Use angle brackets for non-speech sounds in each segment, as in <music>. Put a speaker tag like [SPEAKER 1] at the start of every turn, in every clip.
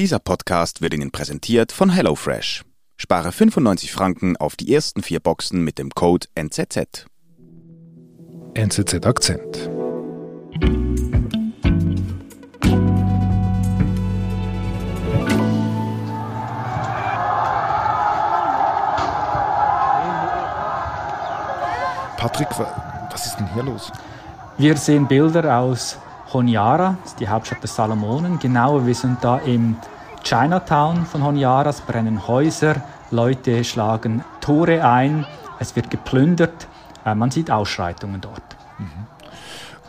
[SPEAKER 1] Dieser Podcast wird Ihnen präsentiert von HelloFresh. Spare 95 Franken auf die ersten vier Boxen mit dem Code NZZ.
[SPEAKER 2] NZZ Akzent. Patrick, was ist denn hier los?
[SPEAKER 3] Wir sehen Bilder aus Honiara, das ist die Hauptstadt der Salomonen. Genauer, wir sind da im Chinatown von Honiara. Es brennen Häuser, Leute schlagen Tore ein, es wird geplündert. Äh, man sieht Ausschreitungen dort. Mhm.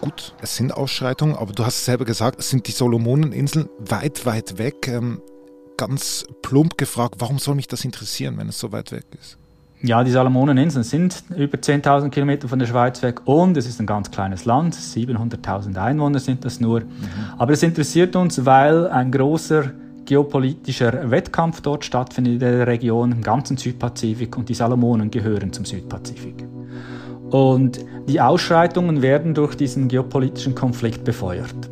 [SPEAKER 2] Gut, es sind Ausschreitungen, aber du hast selber gesagt, es sind die Solomoneninseln weit, weit weg. Ähm, ganz plump gefragt, warum soll mich das interessieren, wenn es so weit weg ist?
[SPEAKER 3] Ja, die Salomoneninseln sind über 10.000 Kilometer von der Schweiz weg und es ist ein ganz kleines Land. 700.000 Einwohner sind das nur. Mhm. Aber es interessiert uns, weil ein großer geopolitischer Wettkampf dort stattfindet in der Region, im ganzen Südpazifik und die Salomonen gehören zum Südpazifik. Und die Ausschreitungen werden durch diesen geopolitischen Konflikt befeuert.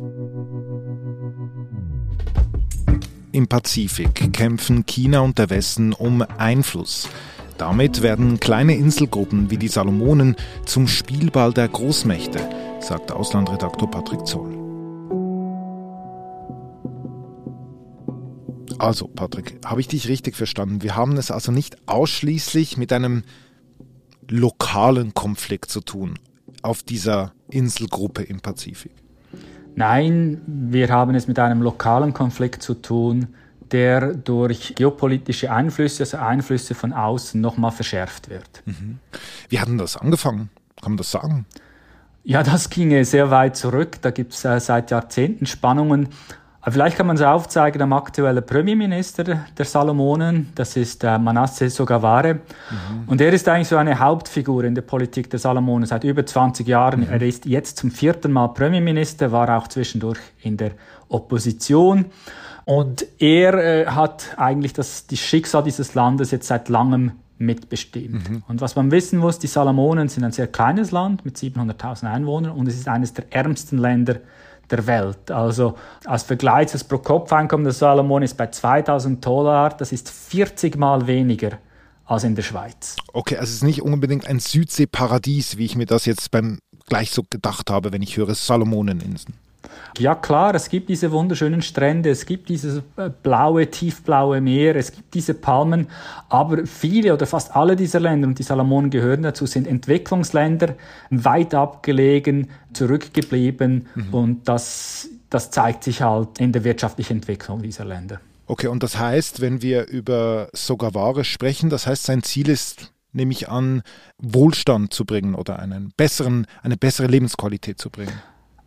[SPEAKER 2] Im Pazifik kämpfen China und der Westen um Einfluss. Damit werden kleine Inselgruppen wie die Salomonen zum Spielball der Großmächte, sagt Auslandredaktor Patrick Zoll. Also, Patrick, habe ich dich richtig verstanden? Wir haben es also nicht ausschließlich mit einem lokalen Konflikt zu tun auf dieser Inselgruppe im Pazifik.
[SPEAKER 3] Nein, wir haben es mit einem lokalen Konflikt zu tun, der durch geopolitische Einflüsse, also Einflüsse von außen, nochmal verschärft wird. Mhm.
[SPEAKER 2] Wie hat denn das angefangen? Kann man das sagen?
[SPEAKER 3] Ja, das ginge sehr weit zurück. Da gibt es äh, seit Jahrzehnten Spannungen. Aber vielleicht kann man es aufzeigen am aktuellen Premierminister der Salomonen, das ist äh, Manasseh Sogavare. Mhm. Und er ist eigentlich so eine Hauptfigur in der Politik der Salomonen seit über 20 Jahren. Mhm. Er ist jetzt zum vierten Mal Premierminister, war auch zwischendurch in der Opposition. Und er äh, hat eigentlich das, das Schicksal dieses Landes jetzt seit langem mitbestimmt. Mhm. Und was man wissen muss, die Salomonen sind ein sehr kleines Land mit 700.000 Einwohnern und es ist eines der ärmsten Länder der Welt. Also als Vergleich, das Pro-Kopf-Einkommen der Salomonen ist bei 2000 Dollar, das ist 40 Mal weniger als in der Schweiz.
[SPEAKER 2] Okay, also es ist nicht unbedingt ein Südseeparadies, wie ich mir das jetzt beim gleich so gedacht habe, wenn ich höre Salomoneninseln.
[SPEAKER 3] Ja klar, es gibt diese wunderschönen Strände, es gibt dieses äh, blaue, tiefblaue Meer, es gibt diese Palmen, aber viele oder fast alle dieser Länder, und die Salomonen gehören dazu, sind Entwicklungsländer, weit abgelegen, zurückgeblieben mhm. und das, das zeigt sich halt in der wirtschaftlichen Entwicklung dieser Länder.
[SPEAKER 2] Okay, und das heißt, wenn wir über Sogaware sprechen, das heißt, sein Ziel ist, nehme ich an, Wohlstand zu bringen oder einen besseren, eine bessere Lebensqualität zu bringen.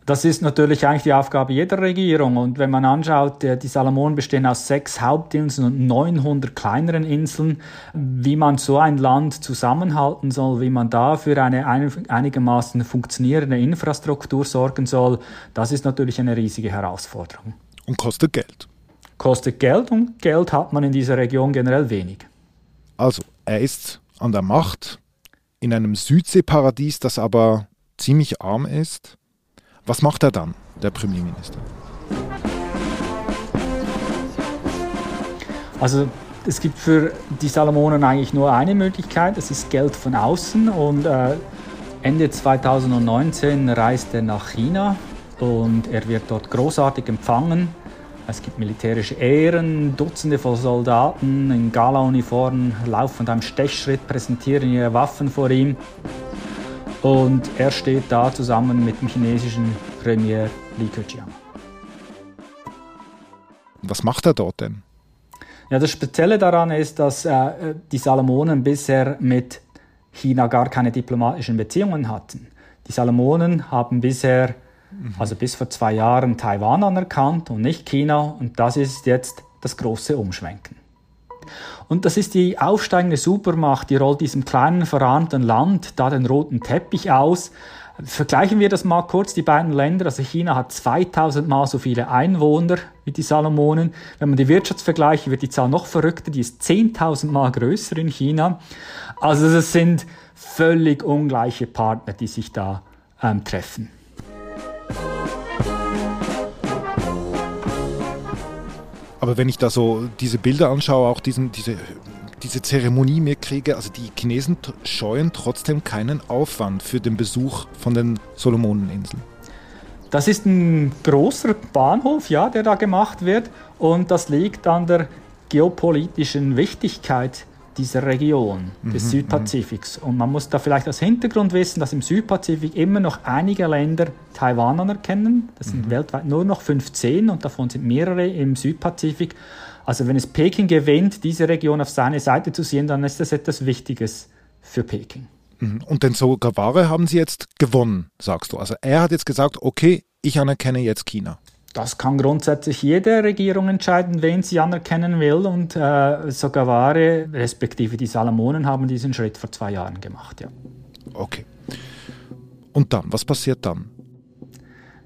[SPEAKER 3] Das ist natürlich eigentlich die Aufgabe jeder Regierung. Und wenn man anschaut, die Salomonen bestehen aus sechs Hauptinseln und 900 kleineren Inseln, wie man so ein Land zusammenhalten soll, wie man da für eine einigermaßen funktionierende Infrastruktur sorgen soll, das ist natürlich eine riesige Herausforderung.
[SPEAKER 2] Und kostet Geld.
[SPEAKER 3] Kostet Geld und Geld hat man in dieser Region generell wenig.
[SPEAKER 2] Also, er ist an der Macht in einem Südseeparadies, das aber ziemlich arm ist was macht er dann, der Premierminister?
[SPEAKER 3] Also es gibt für die Salomonen eigentlich nur eine Möglichkeit, das ist Geld von außen. Und äh, Ende 2019 reist er nach China und er wird dort großartig empfangen. Es gibt militärische Ehren, Dutzende von Soldaten in Gala-Uniformen laufen einem Stechschritt, präsentieren ihre Waffen vor ihm. Und er steht da zusammen mit dem chinesischen Premier Li Keqiang.
[SPEAKER 2] Was macht er dort denn?
[SPEAKER 3] Ja, das Spezielle daran ist, dass äh, die Salomonen bisher mit China gar keine diplomatischen Beziehungen hatten. Die Salomonen haben bisher, mhm. also bis vor zwei Jahren, Taiwan anerkannt und nicht China. Und das ist jetzt das große Umschwenken. Und das ist die aufsteigende Supermacht, die rollt diesem kleinen verarmten Land da den roten Teppich aus. Vergleichen wir das mal kurz, die beiden Länder. Also China hat 2000 Mal so viele Einwohner wie die Salomonen. Wenn man die Wirtschaftsvergleiche, wird die Zahl noch verrückter. Die ist 10.000 Mal größer in China. Also das sind völlig ungleiche Partner, die sich da ähm, treffen.
[SPEAKER 2] Aber wenn ich da so diese Bilder anschaue, auch diesen, diese, diese Zeremonie mir kriege, also die Chinesen scheuen trotzdem keinen Aufwand für den Besuch von den Solomoneninseln.
[SPEAKER 3] Das ist ein großer Bahnhof, ja, der da gemacht wird und das liegt an der geopolitischen Wichtigkeit dieser Region des mhm, Südpazifiks. Und man muss da vielleicht als Hintergrund wissen, dass im Südpazifik immer noch einige Länder Taiwan anerkennen. Das sind mhm. weltweit nur noch 15 und davon sind mehrere im Südpazifik. Also wenn es Peking gewinnt, diese Region auf seine Seite zu sehen, dann ist das etwas Wichtiges für Peking.
[SPEAKER 2] Mhm. Und den Sogaware haben Sie jetzt gewonnen, sagst du. Also er hat jetzt gesagt, okay, ich anerkenne jetzt China.
[SPEAKER 3] Das kann grundsätzlich jede Regierung entscheiden, wen sie anerkennen will. Und äh, Sogaware, respektive die Salomonen, haben diesen Schritt vor zwei Jahren gemacht. Ja.
[SPEAKER 2] Okay. Und dann, was passiert dann?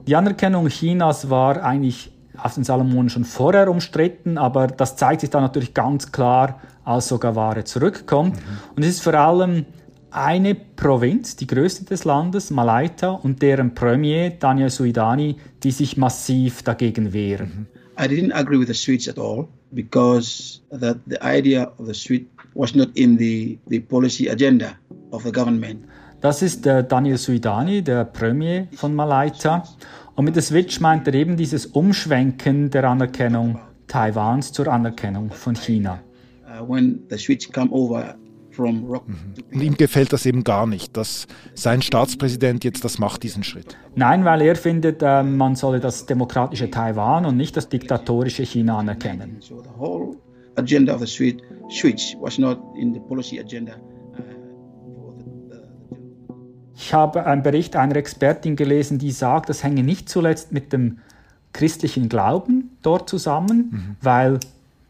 [SPEAKER 3] Die Anerkennung Chinas war eigentlich auf den Salomonen schon vorher umstritten, aber das zeigt sich dann natürlich ganz klar, als Sogaware zurückkommt. Mhm. Und es ist vor allem eine Provinz, die größte des Landes, Malaita, und deren Premier, Daniel Suidani, die sich massiv dagegen wehren.
[SPEAKER 4] I didn't agree with the Swedes at all because that the idea of the Swede was not in the, the policy agenda of the government.
[SPEAKER 3] Das ist der Daniel Suidani, der Premier von Malaita. Und mit der Switch meint er eben dieses Umschwenken der Anerkennung Taiwans zur Anerkennung von China.
[SPEAKER 4] Uh, when the Swedes come over.
[SPEAKER 2] Und ihm gefällt das eben gar nicht, dass sein Staatspräsident jetzt das macht, diesen Schritt.
[SPEAKER 3] Nein, weil er findet, äh, man solle das demokratische Taiwan und nicht das diktatorische China anerkennen. agenda of the switch was not in the policy agenda. Uh, ich habe einen Bericht einer Expertin gelesen, die sagt, das hänge nicht zuletzt mit dem christlichen Glauben dort zusammen, mhm. weil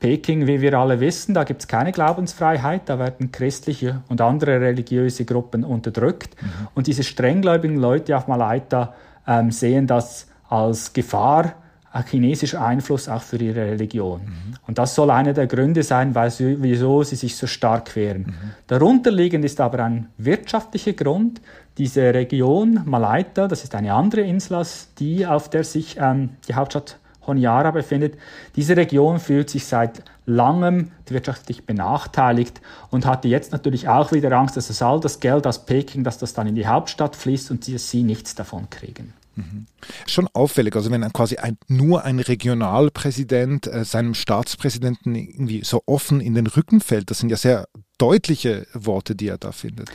[SPEAKER 3] Peking, wie wir alle wissen, da gibt es keine Glaubensfreiheit, da werden christliche und andere religiöse Gruppen unterdrückt. Mhm. Und diese strenggläubigen Leute auf Malaita ähm, sehen das als Gefahr, ein chinesischer Einfluss auch für ihre Religion. Mhm. Und das soll einer der Gründe sein, sie, wieso sie sich so stark wehren. Mhm. Darunterliegend ist aber ein wirtschaftlicher Grund. Diese Region Malaita, das ist eine andere Insel, die auf der sich ähm, die Hauptstadt Honiara befindet. Diese Region fühlt sich seit langem wirtschaftlich benachteiligt und hatte jetzt natürlich auch wieder Angst, dass das all das Geld aus Peking, dass das dann in die Hauptstadt fließt und sie, sie nichts davon kriegen.
[SPEAKER 2] Mhm. Schon auffällig, also wenn quasi ein, nur ein Regionalpräsident äh, seinem Staatspräsidenten irgendwie so offen in den Rücken fällt, das sind ja sehr deutliche Worte, die er da findet.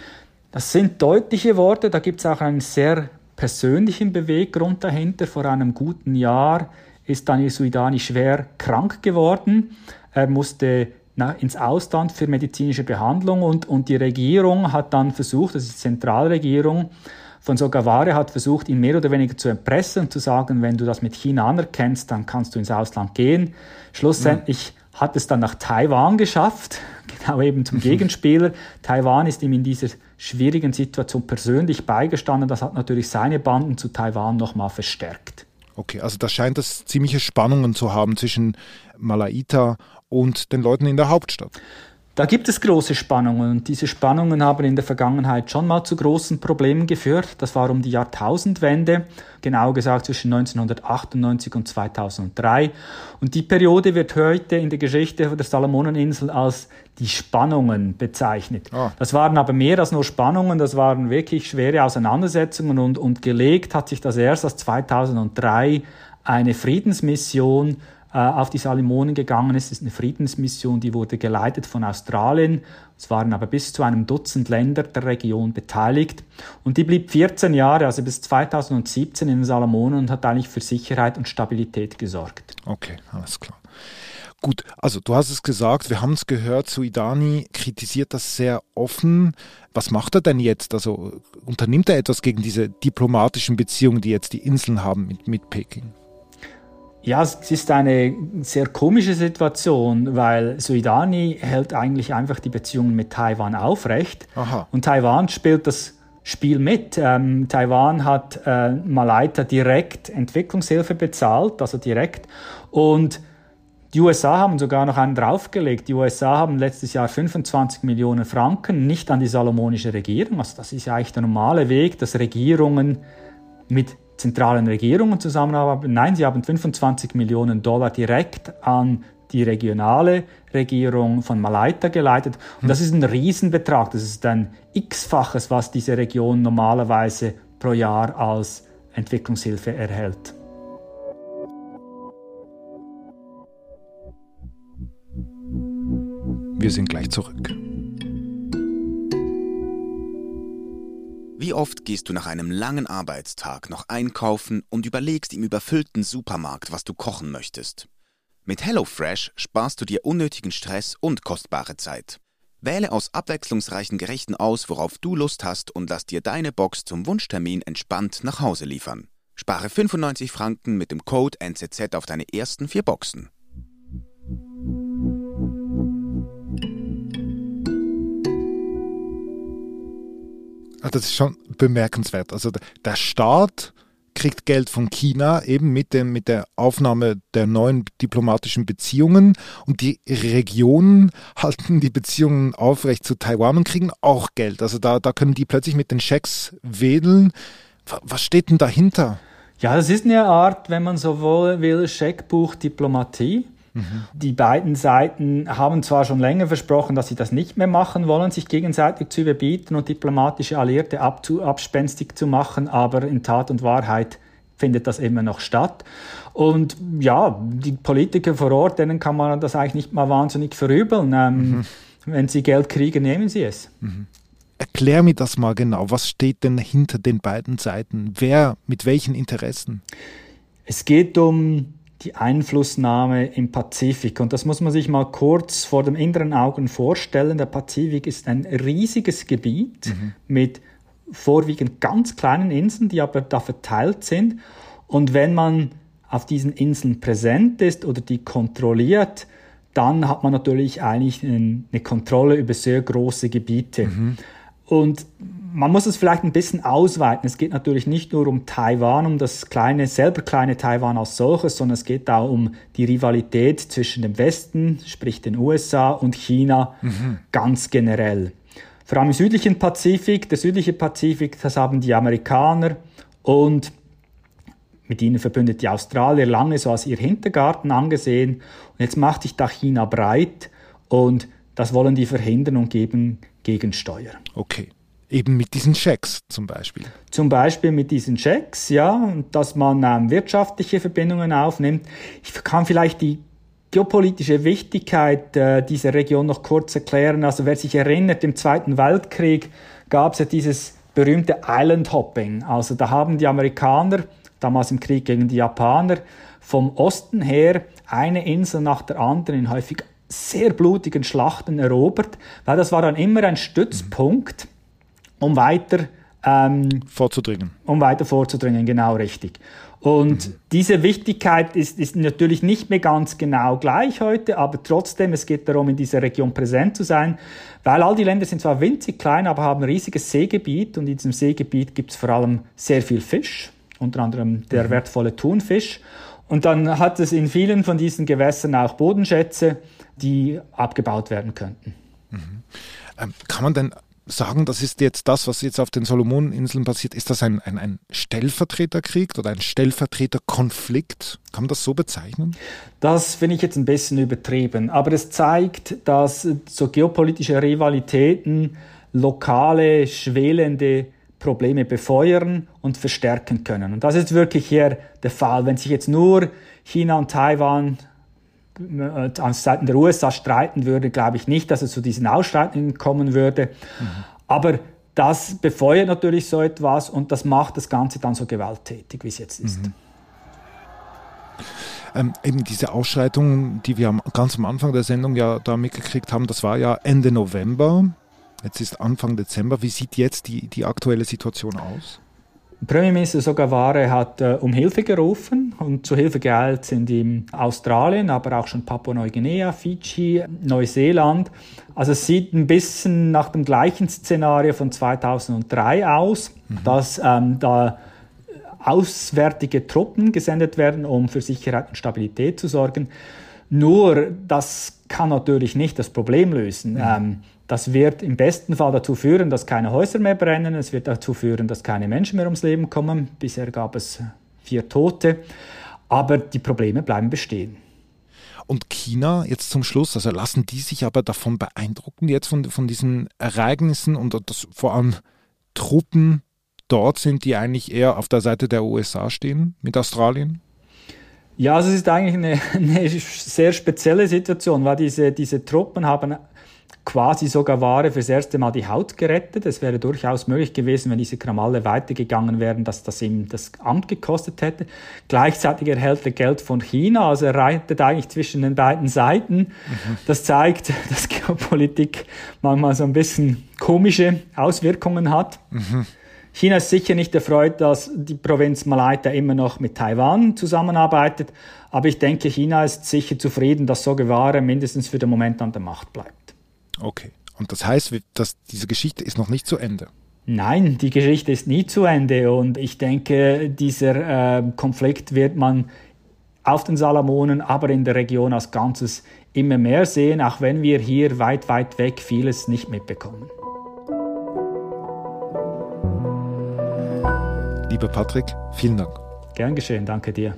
[SPEAKER 3] Das sind deutliche Worte, da gibt es auch einen sehr persönlichen Beweggrund dahinter. Vor einem guten Jahr ist Daniel Suidani schwer krank geworden. Er musste ins Ausland für medizinische Behandlung und, und die Regierung hat dann versucht, das ist die Zentralregierung von Sogaware, hat versucht, ihn mehr oder weniger zu erpressen und zu sagen, wenn du das mit China anerkennst, dann kannst du ins Ausland gehen. Schlussendlich ja. hat es dann nach Taiwan geschafft, <laughs> genau eben zum Gegenspieler. Taiwan ist ihm in dieser schwierigen Situation persönlich beigestanden. Das hat natürlich seine Banden zu Taiwan nochmal verstärkt.
[SPEAKER 2] Okay, also da scheint es ziemliche Spannungen zu haben zwischen Malaita und den Leuten in der Hauptstadt.
[SPEAKER 3] Da gibt es große Spannungen und diese Spannungen haben in der Vergangenheit schon mal zu großen Problemen geführt. Das war um die Jahrtausendwende, genau gesagt zwischen 1998 und 2003. Und die Periode wird heute in der Geschichte der Salomoneninsel als die Spannungen bezeichnet. Oh. Das waren aber mehr als nur Spannungen, das waren wirklich schwere Auseinandersetzungen und, und gelegt hat sich das erst als 2003 eine Friedensmission auf die Salimonen gegangen ist. Es ist eine Friedensmission, die wurde geleitet von Australien. Es waren aber bis zu einem Dutzend Länder der Region beteiligt. Und die blieb 14 Jahre, also bis 2017 in den Salomonen und hat eigentlich für Sicherheit und Stabilität gesorgt.
[SPEAKER 2] Okay, alles klar. Gut, also du hast es gesagt, wir haben es gehört, Suidani kritisiert das sehr offen. Was macht er denn jetzt? Also unternimmt er etwas gegen diese diplomatischen Beziehungen, die jetzt die Inseln haben mit, mit Peking?
[SPEAKER 3] Ja, es ist eine sehr komische Situation, weil Suidani hält eigentlich einfach die Beziehungen mit Taiwan aufrecht. Aha. Und Taiwan spielt das Spiel mit. Ähm, Taiwan hat äh, Malaita direkt Entwicklungshilfe bezahlt, also direkt. Und die USA haben sogar noch einen draufgelegt. Die USA haben letztes Jahr 25 Millionen Franken nicht an die salomonische Regierung. Also das ist ja eigentlich der normale Weg, dass Regierungen mit zentralen Regierungen zusammenarbeiten. Nein, sie haben 25 Millionen Dollar direkt an die regionale Regierung von Malaita geleitet. Und das ist ein Riesenbetrag. Das ist ein x-faches, was diese Region normalerweise pro Jahr als Entwicklungshilfe erhält.
[SPEAKER 2] Wir sind gleich zurück.
[SPEAKER 1] Wie oft gehst du nach einem langen Arbeitstag noch einkaufen und überlegst im überfüllten Supermarkt, was du kochen möchtest? Mit HelloFresh sparst du dir unnötigen Stress und kostbare Zeit. Wähle aus abwechslungsreichen Gerichten aus, worauf du Lust hast und lass dir deine Box zum Wunschtermin entspannt nach Hause liefern. Spare 95 Franken mit dem Code NZZ auf deine ersten vier Boxen.
[SPEAKER 2] Das ist schon bemerkenswert. Also der Staat kriegt Geld von China eben mit, dem, mit der Aufnahme der neuen diplomatischen Beziehungen und die Regionen <laughs> halten die Beziehungen aufrecht zu Taiwan und kriegen auch Geld. Also da, da können die plötzlich mit den Schecks wedeln. Was steht denn dahinter?
[SPEAKER 3] Ja, das ist eine Art, wenn man so will, Scheckbuch-Diplomatie. Mhm. Die beiden Seiten haben zwar schon länger versprochen, dass sie das nicht mehr machen wollen, sich gegenseitig zu überbieten und diplomatische Alliierte abspenstig zu machen, aber in Tat und Wahrheit findet das immer noch statt. Und ja, die Politiker vor Ort, denen kann man das eigentlich nicht mal wahnsinnig verübeln. Ähm, mhm. Wenn sie Geld kriegen, nehmen sie es. Mhm.
[SPEAKER 2] Erklär mir das mal genau. Was steht denn hinter den beiden Seiten? Wer mit welchen Interessen?
[SPEAKER 3] Es geht um die Einflussnahme im Pazifik. Und das muss man sich mal kurz vor dem inneren Augen vorstellen. Der Pazifik ist ein riesiges Gebiet mhm. mit vorwiegend ganz kleinen Inseln, die aber da verteilt sind. Und wenn man auf diesen Inseln präsent ist oder die kontrolliert, dann hat man natürlich eigentlich eine Kontrolle über sehr große Gebiete. Mhm. Und man muss es vielleicht ein bisschen ausweiten. Es geht natürlich nicht nur um Taiwan, um das kleine, selber kleine Taiwan als solches, sondern es geht auch um die Rivalität zwischen dem Westen, sprich den USA und China mhm. ganz generell. Vor allem im südlichen Pazifik, der südliche Pazifik, das haben die Amerikaner und mit ihnen verbündet die Australier lange so als ihr Hintergarten angesehen. Und jetzt macht sich da China breit und das wollen die verhindern und geben Gegensteuer.
[SPEAKER 2] Okay. Eben mit diesen Schecks zum Beispiel.
[SPEAKER 3] Zum Beispiel mit diesen Schecks, ja, dass man ähm, wirtschaftliche Verbindungen aufnimmt. Ich kann vielleicht die geopolitische Wichtigkeit äh, dieser Region noch kurz erklären. Also wer sich erinnert, im Zweiten Weltkrieg gab es ja dieses berühmte Island Hopping. Also da haben die Amerikaner, damals im Krieg gegen die Japaner, vom Osten her eine Insel nach der anderen in häufig sehr blutigen Schlachten erobert, weil das war dann immer ein Stützpunkt, um weiter
[SPEAKER 2] ähm, vorzudringen.
[SPEAKER 3] Um weiter vorzudringen, genau richtig. Und mhm. diese Wichtigkeit ist, ist natürlich nicht mehr ganz genau gleich heute, aber trotzdem, es geht darum, in dieser Region präsent zu sein, weil all die Länder sind zwar winzig klein, aber haben ein riesiges Seegebiet und in diesem Seegebiet gibt es vor allem sehr viel Fisch, unter anderem der mhm. wertvolle Thunfisch. Und dann hat es in vielen von diesen Gewässern auch Bodenschätze, die abgebaut werden könnten.
[SPEAKER 2] Mhm. Ähm, kann man denn sagen, das ist jetzt das, was jetzt auf den Salomoneninseln passiert, ist das ein, ein, ein Stellvertreterkrieg oder ein Stellvertreterkonflikt? Kann man das so bezeichnen?
[SPEAKER 3] Das finde ich jetzt ein bisschen übertrieben, aber es zeigt, dass so geopolitische Rivalitäten lokale, schwelende Probleme befeuern und verstärken können. Und das ist wirklich hier der Fall. Wenn sich jetzt nur China und Taiwan an Seiten der USA streiten würde, glaube ich nicht, dass es zu diesen Ausschreitungen kommen würde. Mhm. Aber das befeuert natürlich so etwas und das macht das Ganze dann so gewalttätig, wie es jetzt ist. Mhm.
[SPEAKER 2] Ähm, eben diese Ausschreitungen, die wir ganz am Anfang der Sendung ja da mitgekriegt haben, das war ja Ende November. Jetzt ist Anfang Dezember. Wie sieht jetzt die, die aktuelle Situation aus?
[SPEAKER 3] Premierminister Sogavare hat äh, um Hilfe gerufen und zu Hilfe geeilt sind ihm Australien, aber auch schon Papua-Neuguinea, Fidschi, Neuseeland. Also es sieht ein bisschen nach dem gleichen Szenario von 2003 aus, mhm. dass ähm, da auswärtige Truppen gesendet werden, um für Sicherheit und Stabilität zu sorgen. Nur das kann natürlich nicht das Problem lösen. Mhm. Ähm, das wird im besten Fall dazu führen, dass keine Häuser mehr brennen. Es wird dazu führen, dass keine Menschen mehr ums Leben kommen. Bisher gab es vier Tote. Aber die Probleme bleiben bestehen.
[SPEAKER 2] Und China jetzt zum Schluss, also lassen die sich aber davon beeindrucken jetzt von, von diesen Ereignissen und dass vor allem Truppen dort sind, die eigentlich eher auf der Seite der USA stehen mit Australien?
[SPEAKER 3] Ja, also es ist eigentlich eine, <laughs> eine sehr spezielle Situation, weil diese, diese Truppen haben quasi sogar Ware fürs erste Mal die Haut gerettet. Es wäre durchaus möglich gewesen, wenn diese Kramalle weitergegangen wären, dass das ihm das Amt gekostet hätte. Gleichzeitig erhält er Geld von China, also er reitet eigentlich zwischen den beiden Seiten. Mhm. Das zeigt, <laughs> dass Geopolitik manchmal so ein bisschen komische Auswirkungen hat. Mhm. China ist sicher nicht erfreut, dass die Provinz Malaita immer noch mit Taiwan zusammenarbeitet, aber ich denke, China ist sicher zufrieden, dass Sogeware mindestens für den Moment an der Macht bleibt.
[SPEAKER 2] Okay. Und das heißt, dass diese Geschichte ist noch nicht zu Ende.
[SPEAKER 3] Nein, die Geschichte ist nie zu Ende und ich denke, dieser äh, Konflikt wird man auf den Salomonen, aber in der Region als Ganzes immer mehr sehen, auch wenn wir hier weit, weit weg vieles nicht mitbekommen.
[SPEAKER 2] Lieber Patrick, vielen Dank.
[SPEAKER 3] Gern geschehen, danke dir.